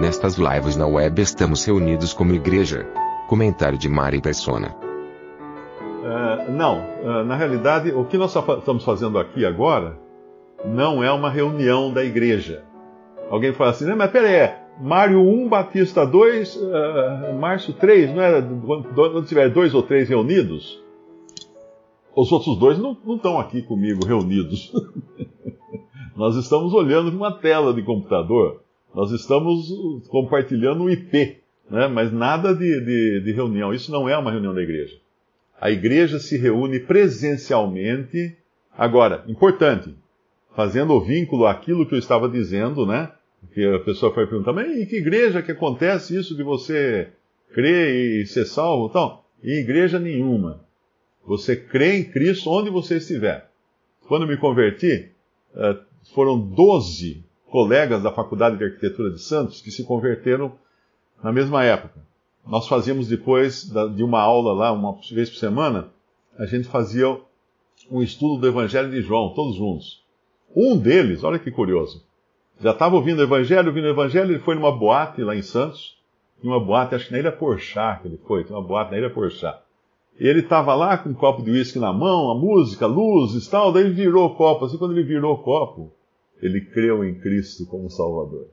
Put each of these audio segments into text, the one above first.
Nestas lives na web estamos reunidos como igreja. Comentário de Mari Persona. Uh, não, uh, na realidade, o que nós estamos fazendo aqui agora não é uma reunião da igreja. Alguém fala assim, mas peraí, é Mário 1, Batista 2, uh, Márcio 3, não é? Quando tiver dois ou três reunidos, os outros dois não, não estão aqui comigo reunidos. Nós estamos olhando uma tela de computador, nós estamos compartilhando um IP, né? mas nada de, de, de reunião. Isso não é uma reunião da igreja. A igreja se reúne presencialmente. Agora, importante, fazendo o vínculo àquilo que eu estava dizendo, né? Que a pessoa foi perguntar, mas em que igreja que acontece isso de você crer e ser salvo? Então, em igreja nenhuma. Você crê em Cristo onde você estiver. Quando me converti, eh, foram 12 colegas da Faculdade de Arquitetura de Santos que se converteram na mesma época. Nós fazíamos depois de uma aula lá, uma vez por semana, a gente fazia um estudo do Evangelho de João, todos juntos. Um deles, olha que curioso, já estava ouvindo o Evangelho, ouvindo o Evangelho, ele foi numa boate lá em Santos, numa boate, acho que na Ilha Porchá que ele foi, uma boate na Ilha Porchá. Ele estava lá com um copo de uísque na mão, a música, luzes e tal, daí ele virou o copo. Assim, quando ele virou o copo, ele creu em Cristo como Salvador.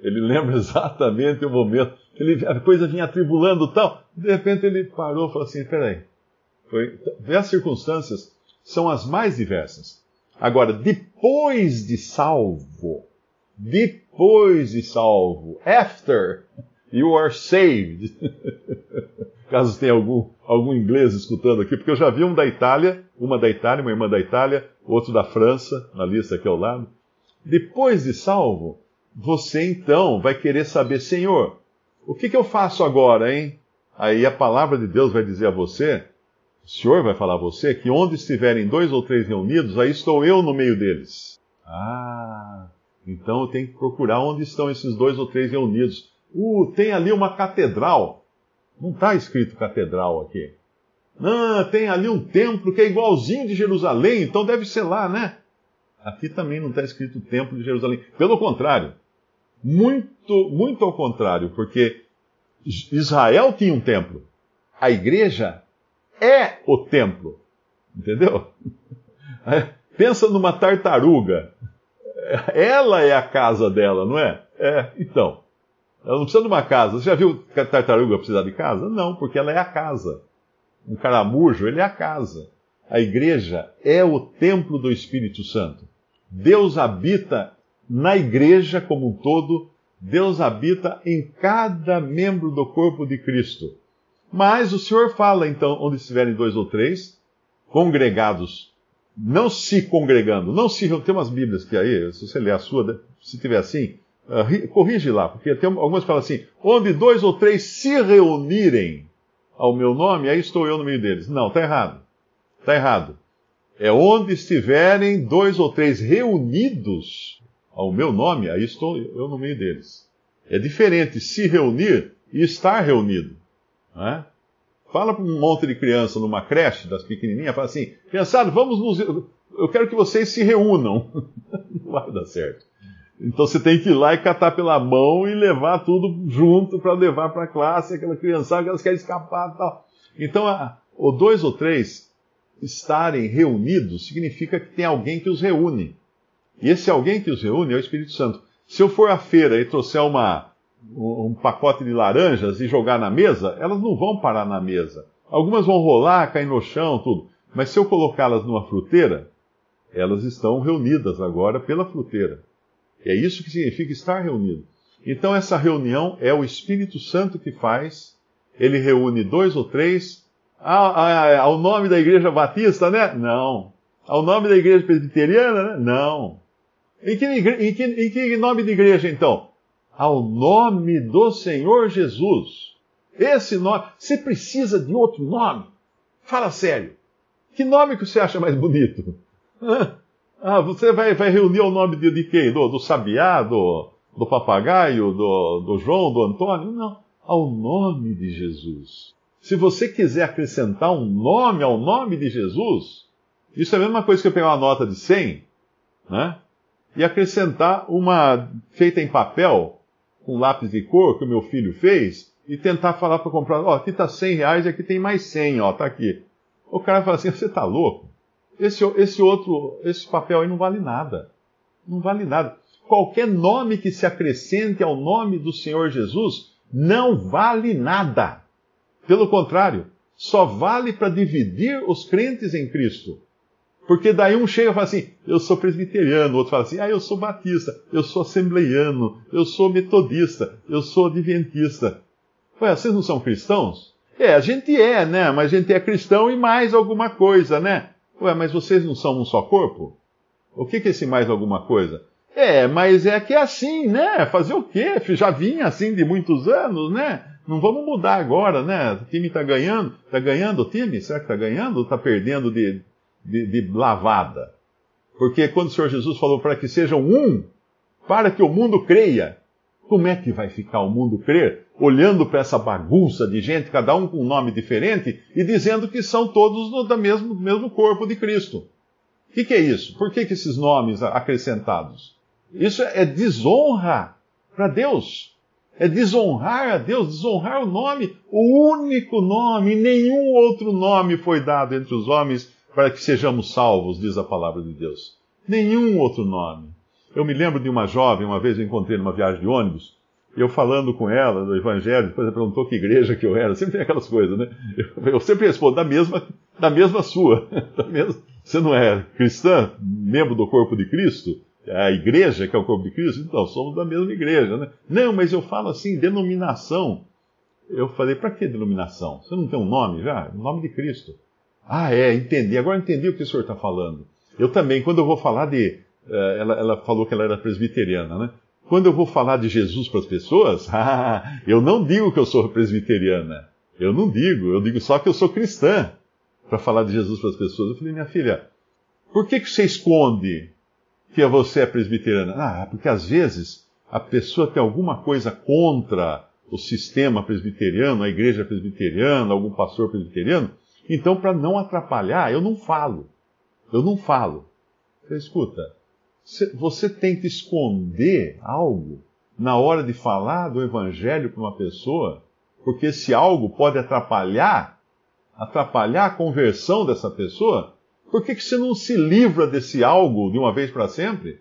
Ele lembra exatamente o momento. Ele, a coisa vinha atribulando tal. De repente ele parou e falou assim: peraí. Foi, as circunstâncias são as mais diversas. Agora, depois de salvo, depois de salvo, after you are saved. Caso tenha algum, algum inglês escutando aqui, porque eu já vi um da Itália, uma da Itália, uma irmã da Itália, outro da França, na lista aqui ao lado. Depois de salvo, você então vai querer saber, Senhor, o que, que eu faço agora, hein? Aí a palavra de Deus vai dizer a você, o Senhor vai falar a você, que onde estiverem dois ou três reunidos, aí estou eu no meio deles. Ah, então eu tenho que procurar onde estão esses dois ou três reunidos. Uh, tem ali uma catedral. Não está escrito catedral aqui. Não, tem ali um templo que é igualzinho de Jerusalém, então deve ser lá, né? Aqui também não está escrito templo de Jerusalém. Pelo contrário, muito, muito ao contrário, porque Israel tinha um templo. A igreja é o templo. Entendeu? Pensa numa tartaruga. Ela é a casa dela, não é? É, então. Ela não precisa de uma casa. Você já viu que a tartaruga precisa de casa? Não, porque ela é a casa. Um caramujo, ele é a casa. A igreja é o templo do Espírito Santo. Deus habita na igreja como um todo, Deus habita em cada membro do corpo de Cristo. Mas o Senhor fala, então, onde estiverem dois ou três, congregados, não se congregando, não se. Tem umas Bíblias que aí, se você ler a sua, se tiver assim, uh, corrige lá, porque tem algumas falam assim: onde dois ou três se reunirem ao meu nome, aí estou eu no meio deles. Não, está errado. Está errado. É onde estiverem dois ou três reunidos ao meu nome, aí estou eu no meio deles. É diferente se reunir e estar reunido. Não é? Fala para um monte de criança numa creche, das pequenininhas, fala assim: criançada, vamos nos. Eu quero que vocês se reúnam. Não vai dar certo. Então você tem que ir lá e catar pela mão e levar tudo junto para levar para a classe, aquela criançada que elas querem escapar e tal. Então, o dois ou três estarem reunidos significa que tem alguém que os reúne. E esse alguém que os reúne é o Espírito Santo. Se eu for à feira e trouxer uma, um pacote de laranjas e jogar na mesa, elas não vão parar na mesa. Algumas vão rolar, cair no chão, tudo. Mas se eu colocá-las numa fruteira, elas estão reunidas agora pela fruteira. É isso que significa estar reunido. Então, essa reunião é o Espírito Santo que faz. Ele reúne dois ou três ao nome da igreja batista, né? Não. Ao nome da igreja presbiteriana, né? Não. Em que, em, que, em que nome de igreja, então? Ao nome do Senhor Jesus. Esse nome. Você precisa de outro nome? Fala sério. Que nome que você acha mais bonito? Ah, você vai, vai reunir o nome de, de quem? Do, do Sabiá, do, do papagaio, do, do João, do Antônio? Não. Ao nome de Jesus. Se você quiser acrescentar um nome ao nome de Jesus, isso é a mesma coisa que eu pegar uma nota de 100, né? E acrescentar uma feita em papel, com lápis de cor, que o meu filho fez, e tentar falar para comprar, ó, oh, aqui tá 100 reais e aqui tem mais 100, ó, tá aqui. O cara fala assim, você tá louco? Esse, esse outro, esse papel aí não vale nada. Não vale nada. Qualquer nome que se acrescente ao nome do Senhor Jesus não vale nada. Pelo contrário, só vale para dividir os crentes em Cristo. Porque daí um chega e fala assim, eu sou presbiteriano, outro fala assim, ah, eu sou batista, eu sou assembleiano, eu sou metodista, eu sou adventista. Ué, vocês não são cristãos? É, a gente é, né? Mas a gente é cristão e mais alguma coisa, né? Ué, mas vocês não são um só corpo? O que, que é esse mais alguma coisa? É, mas é que é assim, né? Fazer o quê? Já vinha assim de muitos anos, né? Não vamos mudar agora, né? O time está ganhando. Está ganhando o time? Será que está ganhando ou está perdendo de, de, de lavada? Porque quando o Senhor Jesus falou para que sejam um, para que o mundo creia, como é que vai ficar o mundo crer? Olhando para essa bagunça de gente, cada um com um nome diferente, e dizendo que são todos do mesmo, mesmo corpo de Cristo. O que, que, é isso? Por que, que esses nomes acrescentados? Isso é desonra para Deus. É desonrar a Deus, desonrar o nome, o único nome, nenhum outro nome foi dado entre os homens para que sejamos salvos, diz a palavra de Deus. Nenhum outro nome. Eu me lembro de uma jovem, uma vez eu encontrei numa viagem de ônibus, eu falando com ela do Evangelho, depois ela perguntou que igreja que eu era, sempre tem aquelas coisas, né? Eu, eu sempre respondo, da mesma, da mesma sua. Da mesma, você não é cristã, membro do corpo de Cristo? A igreja, que é o corpo de Cristo? Então, somos da mesma igreja, né? Não, mas eu falo assim, denominação. Eu falei, para que denominação? Você não tem um nome já? O nome de Cristo. Ah, é, entendi. Agora entendi o que o senhor está falando. Eu também, quando eu vou falar de eh, ela, ela falou que ela era presbiteriana, né? Quando eu vou falar de Jesus para as pessoas, ah, eu não digo que eu sou presbiteriana. Eu não digo, eu digo só que eu sou cristã para falar de Jesus para as pessoas. Eu falei, minha filha, por que, que você esconde que você é presbiteriana? Ah, porque às vezes a pessoa tem alguma coisa contra o sistema presbiteriano, a igreja presbiteriana, algum pastor presbiteriano. Então, para não atrapalhar, eu não falo. Eu não falo. Você escuta, você tenta esconder algo na hora de falar do evangelho para uma pessoa, porque esse algo pode atrapalhar, atrapalhar a conversão dessa pessoa, por que, que você não se livra desse algo de uma vez para sempre?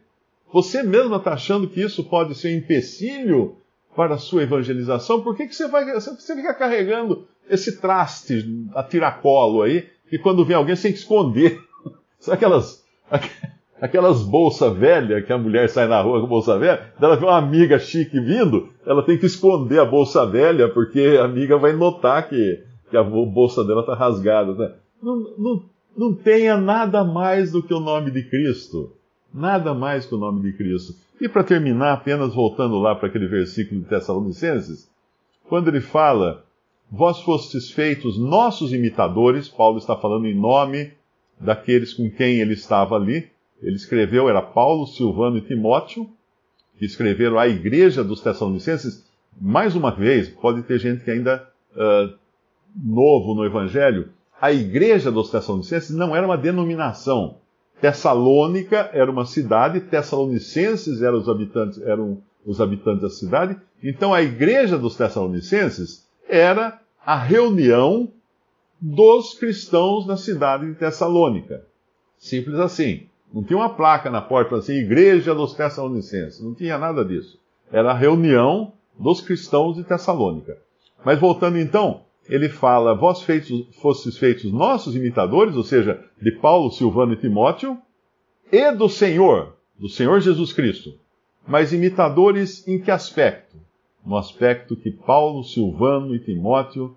Você mesmo está achando que isso pode ser um empecilho para a sua evangelização? Por que, que você, vai, você fica carregando esse traste a tiracolo aí, e quando vem alguém você tem que esconder? Sabe aquelas, aquelas bolsas velhas que a mulher sai na rua com bolsa velha, ela vê uma amiga chique vindo, ela tem que esconder a bolsa velha, porque a amiga vai notar que, que a bolsa dela está rasgada. Né? Não, não, não tenha nada mais do que o nome de Cristo. Nada mais que o nome de Cristo. E para terminar, apenas voltando lá para aquele versículo de Tessalonicenses, quando ele fala, vós fostes feitos nossos imitadores, Paulo está falando em nome daqueles com quem ele estava ali, ele escreveu, era Paulo, Silvano e Timóteo, que escreveram à igreja dos Tessalonicenses. Mais uma vez, pode ter gente que ainda uh, novo no Evangelho. A igreja dos Tessalonicenses não era uma denominação. Tessalônica era uma cidade, Tessalonicenses eram os habitantes, eram os habitantes da cidade. Então a igreja dos Tessalonicenses era a reunião dos cristãos na cidade de Tessalônica. Simples assim. Não tinha uma placa na porta assim, Igreja dos Tessalonicenses. Não tinha nada disso. Era a reunião dos cristãos de Tessalônica. Mas voltando então, ele fala: Vós feitos, fostes feitos nossos imitadores, ou seja, de Paulo, Silvano e Timóteo, e do Senhor, do Senhor Jesus Cristo. Mas imitadores em que aspecto? No aspecto que Paulo, Silvano e Timóteo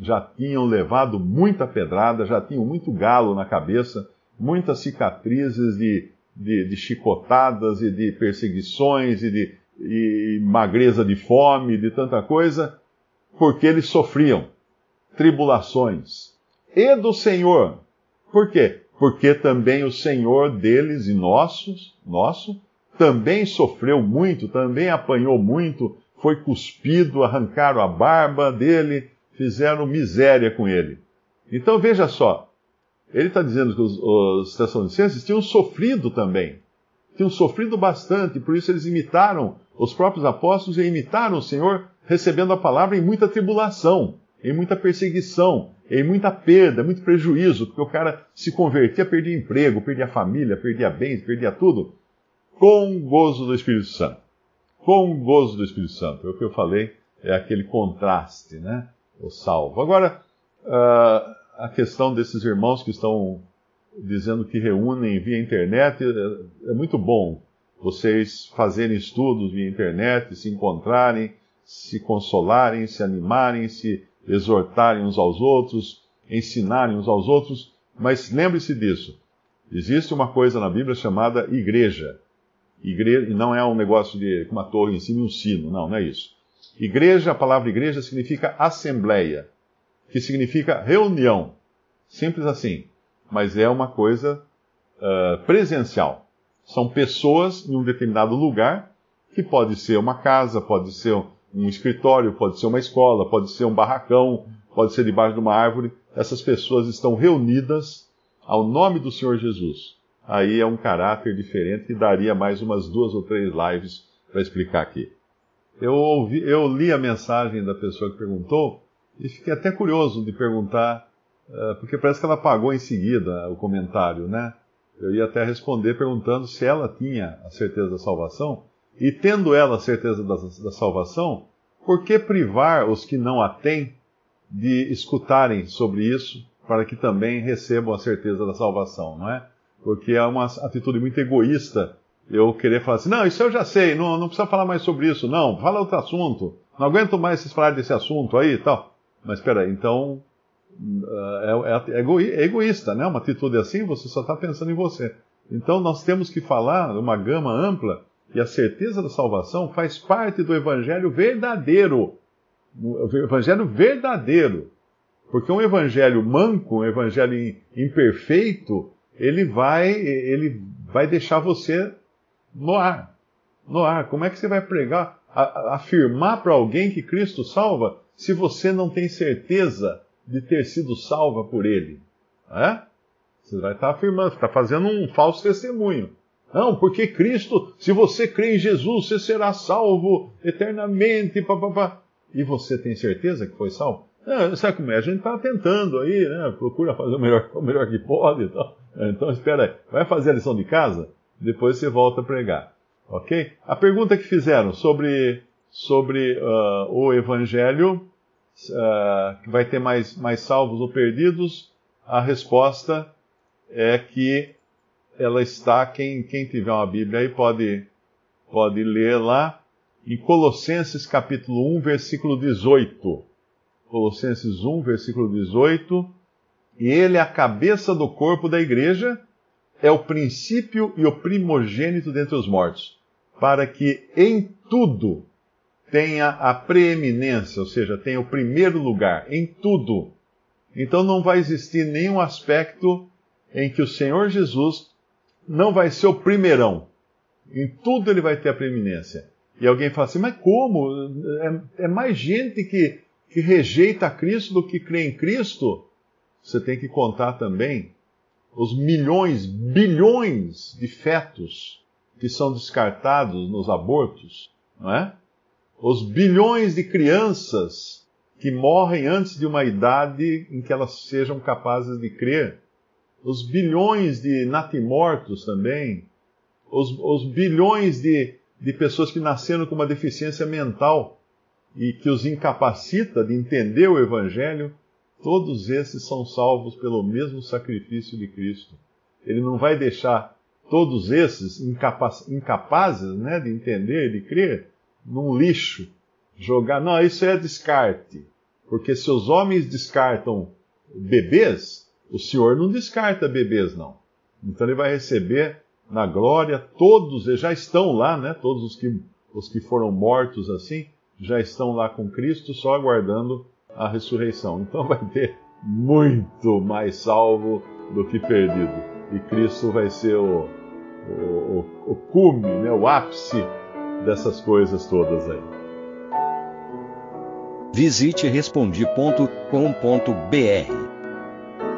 já tinham levado muita pedrada, já tinham muito galo na cabeça, muitas cicatrizes de, de, de chicotadas e de perseguições e de e magreza de fome, de tanta coisa, porque eles sofriam tribulações. E do Senhor. Por quê? Porque também o Senhor deles e nossos, nosso, também sofreu muito, também apanhou muito, foi cuspido, arrancaram a barba dele, fizeram miséria com ele. Então veja só, ele está dizendo que os, os Tessalonicenses tinham sofrido também. Tinham sofrido bastante, por isso eles imitaram os próprios apóstolos e imitaram o Senhor, recebendo a palavra em muita tribulação, em muita perseguição, em muita perda, muito prejuízo, porque o cara se convertia, perdia emprego, perdia família, perdia bens, perdia tudo, com gozo do Espírito Santo. Com gozo do Espírito Santo. É o que eu falei, é aquele contraste, né? O salvo. Agora, uh, a questão desses irmãos que estão dizendo que reúnem via internet, é, é muito bom vocês fazerem estudos via internet, se encontrarem, se consolarem, se animarem, se exortarem uns aos outros, ensinarem uns aos outros, mas lembre-se disso. Existe uma coisa na Bíblia chamada igreja. Igreja, e não é um negócio de uma torre em cima e um sino, não, não é isso. Igreja, a palavra igreja significa assembleia que significa reunião. Simples assim. Mas é uma coisa uh, presencial. São pessoas em um determinado lugar, que pode ser uma casa, pode ser um escritório, pode ser uma escola, pode ser um barracão, pode ser debaixo de uma árvore. Essas pessoas estão reunidas ao nome do Senhor Jesus. Aí é um caráter diferente que daria mais umas duas ou três lives para explicar aqui. Eu, ouvi, eu li a mensagem da pessoa que perguntou e fiquei até curioso de perguntar, uh, porque parece que ela pagou em seguida o comentário, né? Eu ia até responder perguntando se ela tinha a certeza da salvação. E tendo ela a certeza da, da salvação, por que privar os que não a têm de escutarem sobre isso, para que também recebam a certeza da salvação, não é? Porque é uma atitude muito egoísta eu querer falar assim, não, isso eu já sei, não, não precisa falar mais sobre isso, não, fala outro assunto, não aguento mais vocês falarem desse assunto aí e tal. Mas espera então é, é, é, egoísta, né? Uma atitude assim, você só está pensando em você. Então nós temos que falar uma gama ampla e a certeza da salvação faz parte do evangelho verdadeiro. O evangelho verdadeiro. Porque um evangelho manco, um evangelho imperfeito, ele vai, ele vai deixar você no ar. No ar. Como é que você vai pregar, afirmar para alguém que Cristo salva se você não tem certeza de ter sido salva por ele? É? Você vai estar afirmando, está fazendo um falso testemunho. Não, porque Cristo, se você crê em Jesus, você será salvo eternamente. Pá, pá, pá. E você tem certeza que foi salvo? É, sabe como é? A gente está tentando aí, né? Procura fazer o melhor, o melhor que pode. Então, então espera aí. Vai fazer a lição de casa? Depois você volta a pregar. Ok? A pergunta que fizeram sobre sobre uh, o Evangelho, uh, que vai ter mais, mais salvos ou perdidos, a resposta é que ela está, quem, quem tiver uma Bíblia aí pode, pode ler lá, em Colossenses capítulo 1, versículo 18. Colossenses 1, versículo 18. E ele é a cabeça do corpo da igreja, é o princípio e o primogênito dentre os mortos, para que em tudo tenha a preeminência, ou seja, tenha o primeiro lugar em tudo. Então não vai existir nenhum aspecto em que o Senhor Jesus não vai ser o primeirão. Em tudo ele vai ter a preeminência. E alguém fala assim, mas como? É, é mais gente que, que rejeita Cristo do que crê em Cristo? Você tem que contar também os milhões, bilhões de fetos que são descartados nos abortos, não é? os bilhões de crianças que morrem antes de uma idade em que elas sejam capazes de crer, os bilhões de natimortos também, os, os bilhões de, de pessoas que nasceram com uma deficiência mental e que os incapacita de entender o Evangelho, todos esses são salvos pelo mesmo sacrifício de Cristo. Ele não vai deixar todos esses incapaz, incapazes né, de entender, de crer, num lixo, jogar. Não, isso é descarte. Porque se os homens descartam bebês, o Senhor não descarta bebês, não. Então ele vai receber na glória, todos já estão lá, né? Todos os que, os que foram mortos assim, já estão lá com Cristo, só aguardando a ressurreição. Então vai ter muito mais salvo do que perdido. E Cristo vai ser o, o, o, o cume, né? o ápice dessas coisas todas aí. Visite respondi.com.br.